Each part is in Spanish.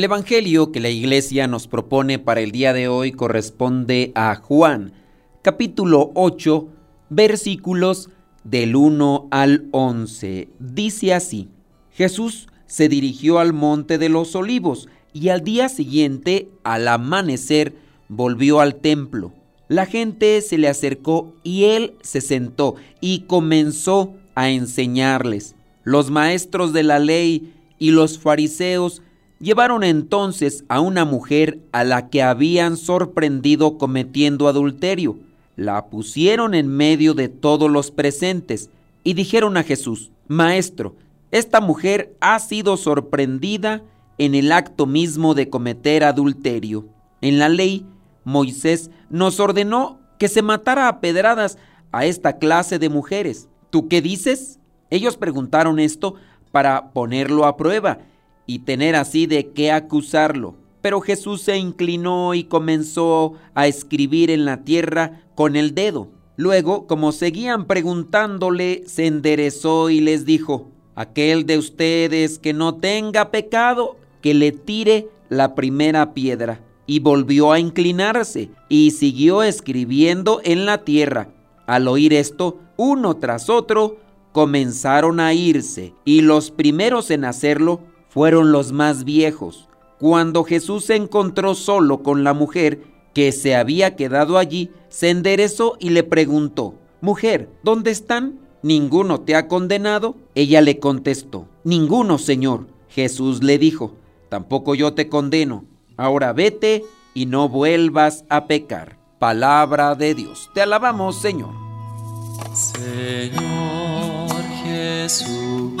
El Evangelio que la Iglesia nos propone para el día de hoy corresponde a Juan, capítulo 8, versículos del 1 al 11. Dice así, Jesús se dirigió al monte de los olivos y al día siguiente, al amanecer, volvió al templo. La gente se le acercó y él se sentó y comenzó a enseñarles. Los maestros de la ley y los fariseos Llevaron entonces a una mujer a la que habían sorprendido cometiendo adulterio. La pusieron en medio de todos los presentes y dijeron a Jesús, Maestro, esta mujer ha sido sorprendida en el acto mismo de cometer adulterio. En la ley, Moisés nos ordenó que se matara a pedradas a esta clase de mujeres. ¿Tú qué dices? Ellos preguntaron esto para ponerlo a prueba y tener así de qué acusarlo. Pero Jesús se inclinó y comenzó a escribir en la tierra con el dedo. Luego, como seguían preguntándole, se enderezó y les dijo, aquel de ustedes que no tenga pecado, que le tire la primera piedra. Y volvió a inclinarse y siguió escribiendo en la tierra. Al oír esto, uno tras otro comenzaron a irse, y los primeros en hacerlo fueron los más viejos. Cuando Jesús se encontró solo con la mujer que se había quedado allí, se enderezó y le preguntó, Mujer, ¿dónde están? ¿Ninguno te ha condenado? Ella le contestó, Ninguno, Señor. Jesús le dijo, Tampoco yo te condeno. Ahora vete y no vuelvas a pecar. Palabra de Dios. Te alabamos, Señor. Señor Jesucristo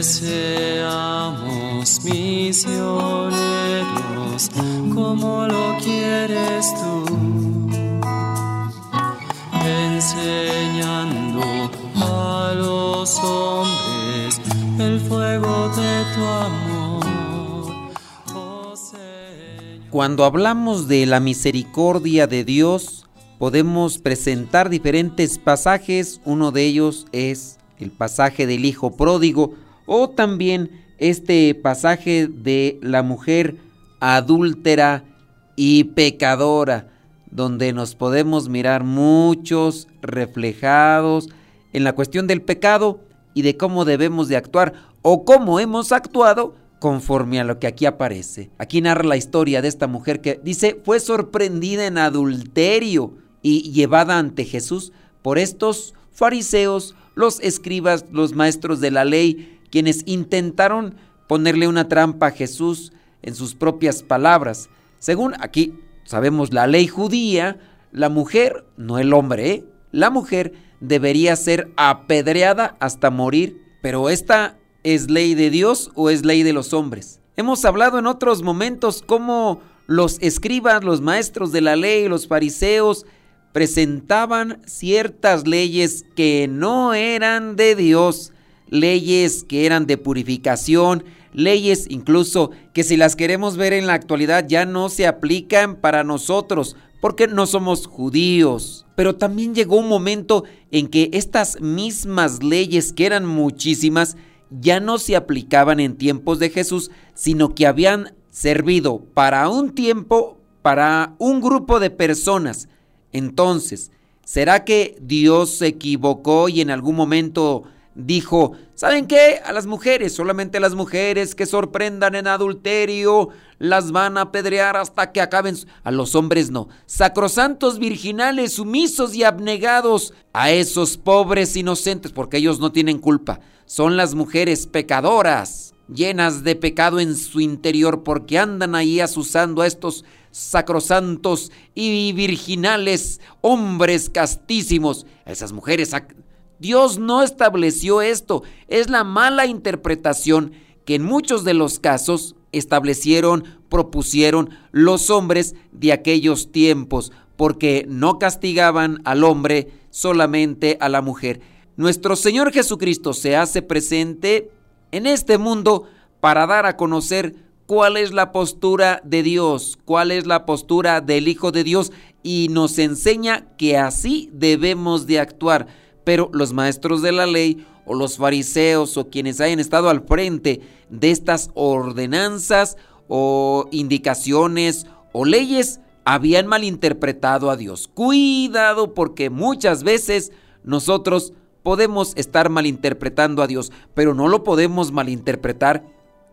Que seamos misioneros como lo quieres tú, enseñando a los hombres el fuego de tu amor. Cuando hablamos de la misericordia de Dios, podemos presentar diferentes pasajes. Uno de ellos es el pasaje del Hijo Pródigo o también este pasaje de la mujer adúltera y pecadora, donde nos podemos mirar muchos reflejados en la cuestión del pecado y de cómo debemos de actuar o cómo hemos actuado conforme a lo que aquí aparece. Aquí narra la historia de esta mujer que dice fue sorprendida en adulterio y llevada ante Jesús por estos fariseos, los escribas, los maestros de la ley, quienes intentaron ponerle una trampa a Jesús en sus propias palabras. Según aquí sabemos la ley judía, la mujer, no el hombre, ¿eh? la mujer debería ser apedreada hasta morir, pero esta ¿Es ley de Dios o es ley de los hombres? Hemos hablado en otros momentos cómo los escribas, los maestros de la ley, los fariseos, presentaban ciertas leyes que no eran de Dios, leyes que eran de purificación, leyes incluso que si las queremos ver en la actualidad ya no se aplican para nosotros porque no somos judíos. Pero también llegó un momento en que estas mismas leyes, que eran muchísimas, ya no se aplicaban en tiempos de Jesús, sino que habían servido para un tiempo, para un grupo de personas. Entonces, ¿será que Dios se equivocó y en algún momento dijo, ¿saben qué? A las mujeres, solamente a las mujeres que sorprendan en adulterio, las van a apedrear hasta que acaben. A los hombres no. Sacrosantos, virginales, sumisos y abnegados. A esos pobres inocentes, porque ellos no tienen culpa. Son las mujeres pecadoras, llenas de pecado en su interior, porque andan ahí asusando a estos sacrosantos y virginales, hombres castísimos. Esas mujeres Dios no estableció esto. Es la mala interpretación que en muchos de los casos establecieron, propusieron los hombres de aquellos tiempos, porque no castigaban al hombre, solamente a la mujer. Nuestro Señor Jesucristo se hace presente en este mundo para dar a conocer cuál es la postura de Dios, cuál es la postura del Hijo de Dios y nos enseña que así debemos de actuar pero los maestros de la ley o los fariseos o quienes hayan estado al frente de estas ordenanzas o indicaciones o leyes habían malinterpretado a Dios. Cuidado porque muchas veces nosotros podemos estar malinterpretando a Dios, pero no lo podemos malinterpretar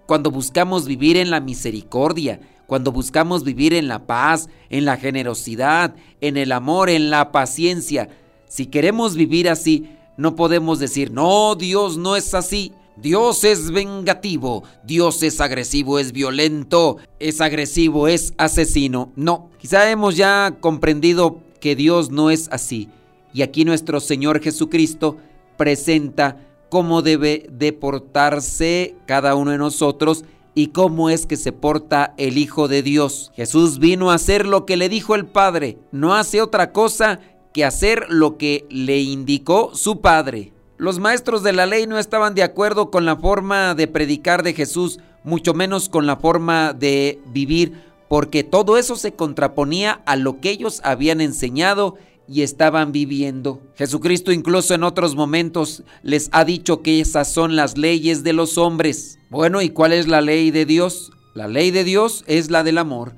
cuando buscamos vivir en la misericordia, cuando buscamos vivir en la paz, en la generosidad, en el amor, en la paciencia. Si queremos vivir así, no podemos decir, no, Dios no es así. Dios es vengativo, Dios es agresivo, es violento, es agresivo, es asesino. No, quizá hemos ya comprendido que Dios no es así. Y aquí nuestro Señor Jesucristo presenta cómo debe deportarse cada uno de nosotros y cómo es que se porta el Hijo de Dios. Jesús vino a hacer lo que le dijo el Padre, no hace otra cosa que hacer lo que le indicó su padre. Los maestros de la ley no estaban de acuerdo con la forma de predicar de Jesús, mucho menos con la forma de vivir, porque todo eso se contraponía a lo que ellos habían enseñado y estaban viviendo. Jesucristo incluso en otros momentos les ha dicho que esas son las leyes de los hombres. Bueno, ¿y cuál es la ley de Dios? La ley de Dios es la del amor.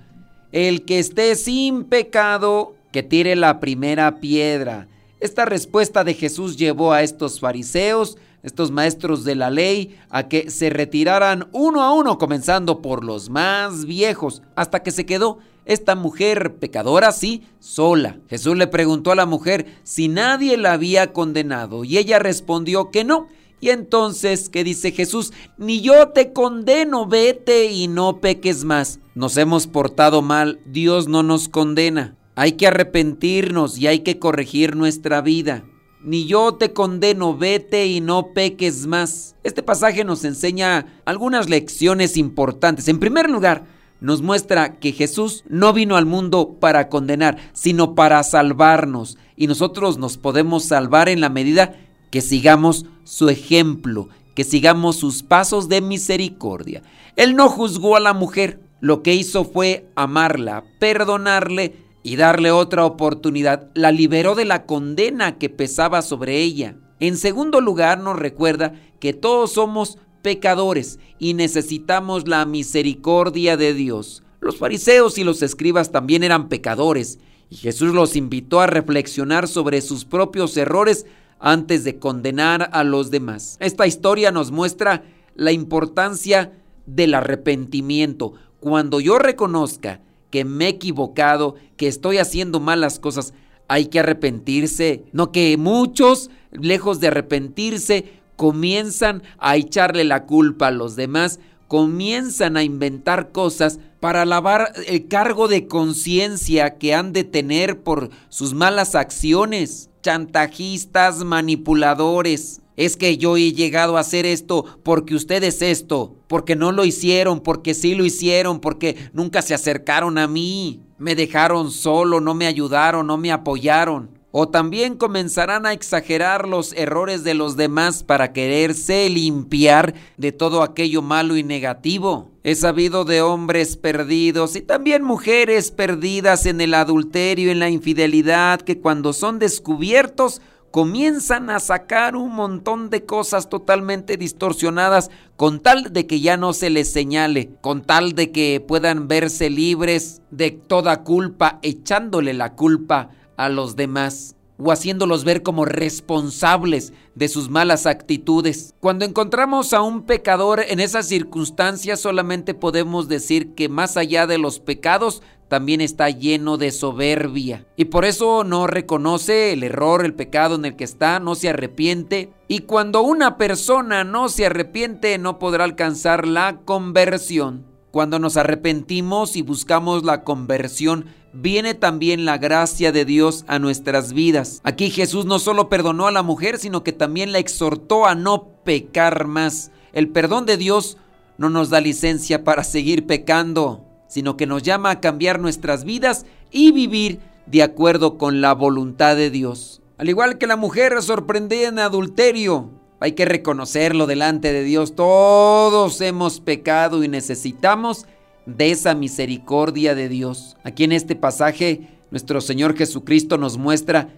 El que esté sin pecado, que tire la primera piedra. Esta respuesta de Jesús llevó a estos fariseos, estos maestros de la ley, a que se retiraran uno a uno, comenzando por los más viejos, hasta que se quedó esta mujer pecadora, sí, sola. Jesús le preguntó a la mujer si nadie la había condenado y ella respondió que no. Y entonces, ¿qué dice Jesús? Ni yo te condeno, vete y no peques más. Nos hemos portado mal, Dios no nos condena. Hay que arrepentirnos y hay que corregir nuestra vida. Ni yo te condeno, vete y no peques más. Este pasaje nos enseña algunas lecciones importantes. En primer lugar, nos muestra que Jesús no vino al mundo para condenar, sino para salvarnos. Y nosotros nos podemos salvar en la medida que sigamos su ejemplo, que sigamos sus pasos de misericordia. Él no juzgó a la mujer, lo que hizo fue amarla, perdonarle y darle otra oportunidad, la liberó de la condena que pesaba sobre ella. En segundo lugar, nos recuerda que todos somos pecadores y necesitamos la misericordia de Dios. Los fariseos y los escribas también eran pecadores y Jesús los invitó a reflexionar sobre sus propios errores antes de condenar a los demás. Esta historia nos muestra la importancia del arrepentimiento. Cuando yo reconozca que me he equivocado, que estoy haciendo malas cosas, hay que arrepentirse. No que muchos, lejos de arrepentirse, comienzan a echarle la culpa a los demás, comienzan a inventar cosas para lavar el cargo de conciencia que han de tener por sus malas acciones. Chantajistas, manipuladores, es que yo he llegado a hacer esto porque ustedes esto, porque no lo hicieron, porque sí lo hicieron, porque nunca se acercaron a mí, me dejaron solo, no me ayudaron, no me apoyaron. O también comenzarán a exagerar los errores de los demás para quererse limpiar de todo aquello malo y negativo. He sabido de hombres perdidos y también mujeres perdidas en el adulterio, en la infidelidad, que cuando son descubiertos comienzan a sacar un montón de cosas totalmente distorsionadas con tal de que ya no se les señale, con tal de que puedan verse libres de toda culpa, echándole la culpa a los demás. o haciéndolos ver como responsables de sus malas actitudes. Cuando encontramos a un pecador en esas circunstancias solamente podemos decir que más allá de los pecados también está lleno de soberbia y por eso no reconoce el error, el pecado en el que está, no se arrepiente. Y cuando una persona no se arrepiente no podrá alcanzar la conversión. Cuando nos arrepentimos y buscamos la conversión, viene también la gracia de Dios a nuestras vidas. Aquí Jesús no solo perdonó a la mujer, sino que también la exhortó a no pecar más. El perdón de Dios no nos da licencia para seguir pecando, sino que nos llama a cambiar nuestras vidas y vivir de acuerdo con la voluntad de Dios. Al igual que la mujer sorprendida en adulterio, hay que reconocerlo delante de Dios. Todos hemos pecado y necesitamos de esa misericordia de Dios. Aquí en este pasaje, nuestro Señor Jesucristo nos muestra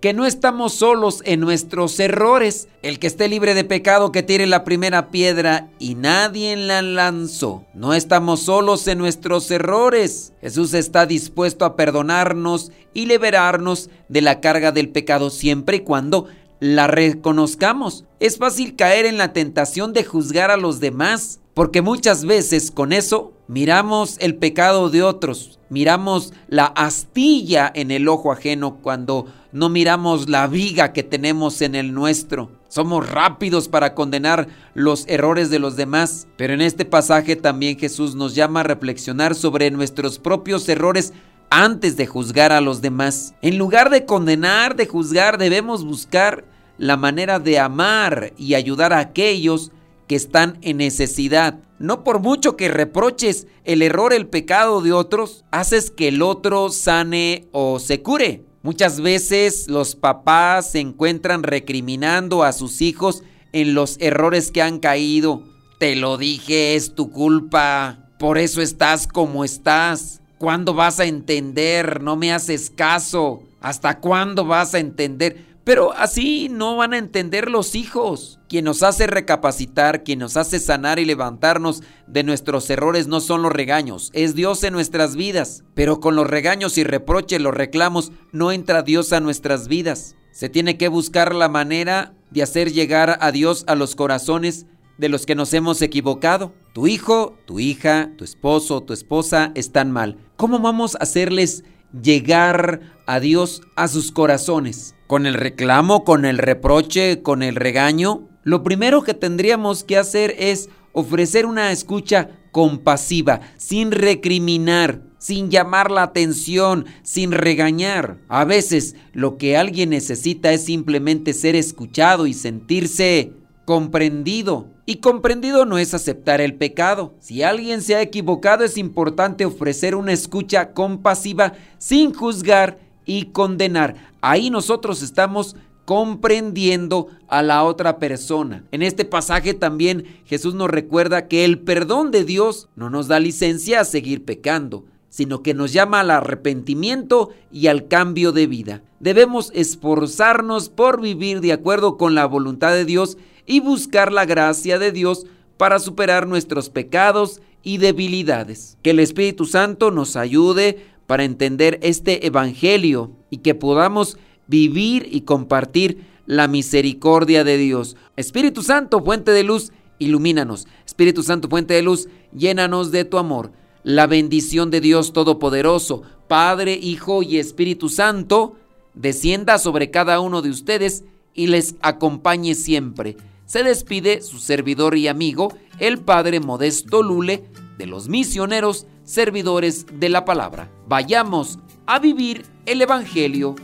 que no estamos solos en nuestros errores. El que esté libre de pecado que tire la primera piedra y nadie la lanzó. No estamos solos en nuestros errores. Jesús está dispuesto a perdonarnos y liberarnos de la carga del pecado siempre y cuando la reconozcamos. Es fácil caer en la tentación de juzgar a los demás, porque muchas veces con eso miramos el pecado de otros, miramos la astilla en el ojo ajeno cuando no miramos la viga que tenemos en el nuestro. Somos rápidos para condenar los errores de los demás, pero en este pasaje también Jesús nos llama a reflexionar sobre nuestros propios errores antes de juzgar a los demás. En lugar de condenar, de juzgar, debemos buscar la manera de amar y ayudar a aquellos que están en necesidad. No por mucho que reproches el error, el pecado de otros, haces que el otro sane o se cure. Muchas veces los papás se encuentran recriminando a sus hijos en los errores que han caído. Te lo dije, es tu culpa. Por eso estás como estás. ¿Cuándo vas a entender? No me haces caso. ¿Hasta cuándo vas a entender? Pero así no van a entender los hijos. Quien nos hace recapacitar, quien nos hace sanar y levantarnos de nuestros errores no son los regaños, es Dios en nuestras vidas. Pero con los regaños y reproches, los reclamos, no entra Dios a nuestras vidas. Se tiene que buscar la manera de hacer llegar a Dios a los corazones de los que nos hemos equivocado. Tu hijo, tu hija, tu esposo, tu esposa están mal. ¿Cómo vamos a hacerles llegar a Dios a sus corazones? ¿Con el reclamo, con el reproche, con el regaño? Lo primero que tendríamos que hacer es ofrecer una escucha compasiva, sin recriminar, sin llamar la atención, sin regañar. A veces lo que alguien necesita es simplemente ser escuchado y sentirse comprendido. Y comprendido no es aceptar el pecado. Si alguien se ha equivocado es importante ofrecer una escucha compasiva sin juzgar y condenar. Ahí nosotros estamos comprendiendo a la otra persona. En este pasaje también Jesús nos recuerda que el perdón de Dios no nos da licencia a seguir pecando, sino que nos llama al arrepentimiento y al cambio de vida. Debemos esforzarnos por vivir de acuerdo con la voluntad de Dios y buscar la gracia de Dios para superar nuestros pecados y debilidades. Que el Espíritu Santo nos ayude para entender este Evangelio y que podamos vivir y compartir la misericordia de Dios. Espíritu Santo, fuente de luz, ilumínanos. Espíritu Santo, fuente de luz, llénanos de tu amor. La bendición de Dios Todopoderoso, Padre, Hijo y Espíritu Santo, descienda sobre cada uno de ustedes y les acompañe siempre se despide su servidor y amigo, el Padre Modesto Lule, de los misioneros servidores de la palabra. Vayamos a vivir el Evangelio.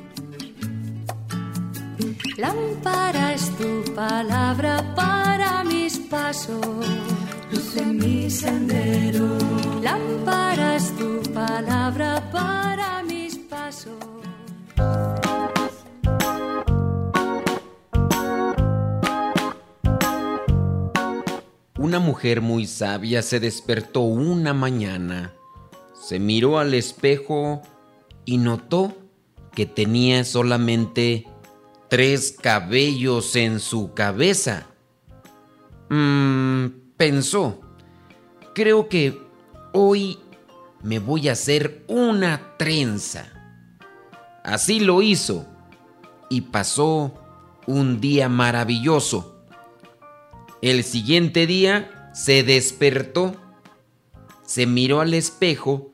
Lámpara es tu palabra para mis pasos, luz en mi sendero. Una mujer muy sabia se despertó una mañana, se miró al espejo y notó que tenía solamente tres cabellos en su cabeza. Mmm, pensó, creo que hoy me voy a hacer una trenza. Así lo hizo y pasó un día maravilloso. El siguiente día se despertó, se miró al espejo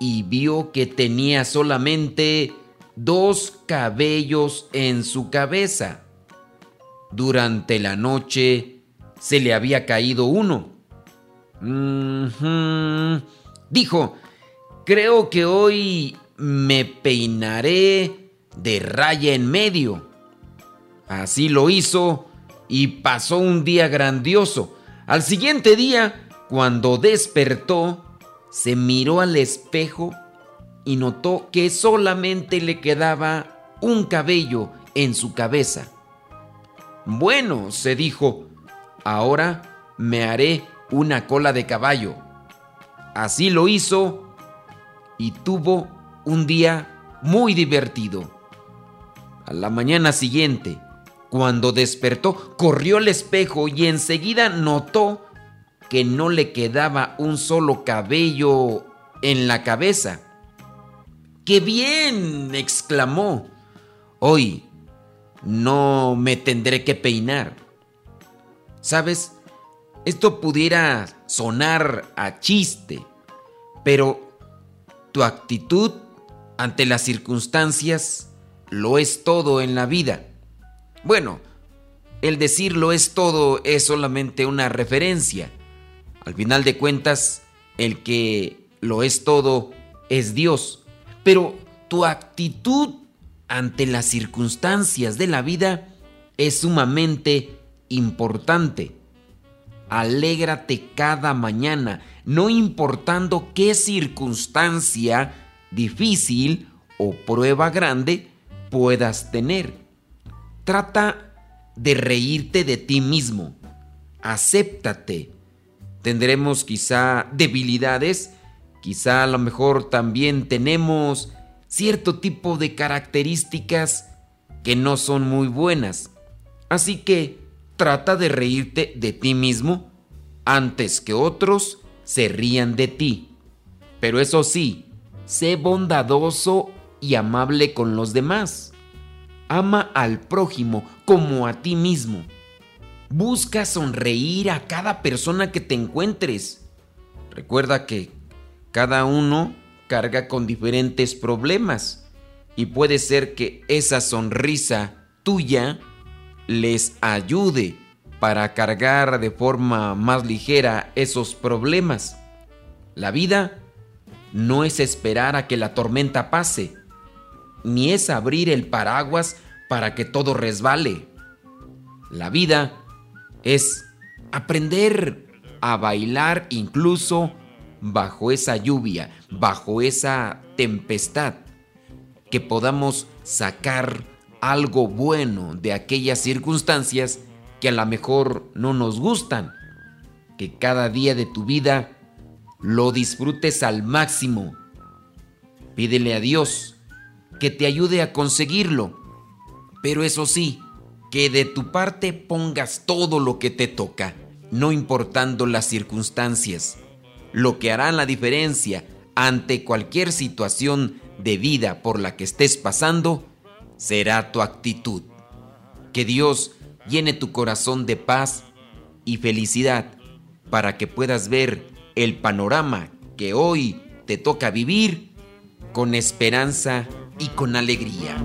y vio que tenía solamente dos cabellos en su cabeza. Durante la noche se le había caído uno. Dijo, creo que hoy me peinaré de raya en medio. Así lo hizo y pasó un día grandioso. Al siguiente día, cuando despertó, se miró al espejo y notó que solamente le quedaba un cabello en su cabeza. Bueno, se dijo, ahora me haré una cola de caballo. Así lo hizo y tuvo un día muy divertido. A la mañana siguiente, cuando despertó, corrió al espejo y enseguida notó que no le quedaba un solo cabello en la cabeza. ¡Qué bien! exclamó. Hoy no me tendré que peinar. ¿Sabes? Esto pudiera sonar a chiste, pero tu actitud ante las circunstancias lo es todo en la vida. Bueno, el decir lo es todo es solamente una referencia. Al final de cuentas, el que lo es todo es Dios. Pero tu actitud ante las circunstancias de la vida es sumamente importante. Alégrate cada mañana, no importando qué circunstancia difícil o prueba grande puedas tener. Trata de reírte de ti mismo. Acéptate. Tendremos quizá debilidades, quizá a lo mejor también tenemos cierto tipo de características que no son muy buenas. Así que trata de reírte de ti mismo antes que otros se rían de ti. Pero eso sí, sé bondadoso y amable con los demás. Ama al prójimo como a ti mismo. Busca sonreír a cada persona que te encuentres. Recuerda que cada uno carga con diferentes problemas y puede ser que esa sonrisa tuya les ayude para cargar de forma más ligera esos problemas. La vida no es esperar a que la tormenta pase, ni es abrir el paraguas para que todo resbale. La vida es aprender a bailar incluso bajo esa lluvia, bajo esa tempestad, que podamos sacar algo bueno de aquellas circunstancias que a lo mejor no nos gustan, que cada día de tu vida lo disfrutes al máximo. Pídele a Dios que te ayude a conseguirlo, pero eso sí, que de tu parte pongas todo lo que te toca, no importando las circunstancias. Lo que hará la diferencia ante cualquier situación de vida por la que estés pasando será tu actitud. Que Dios llene tu corazón de paz y felicidad para que puedas ver el panorama que hoy te toca vivir con esperanza y con alegría.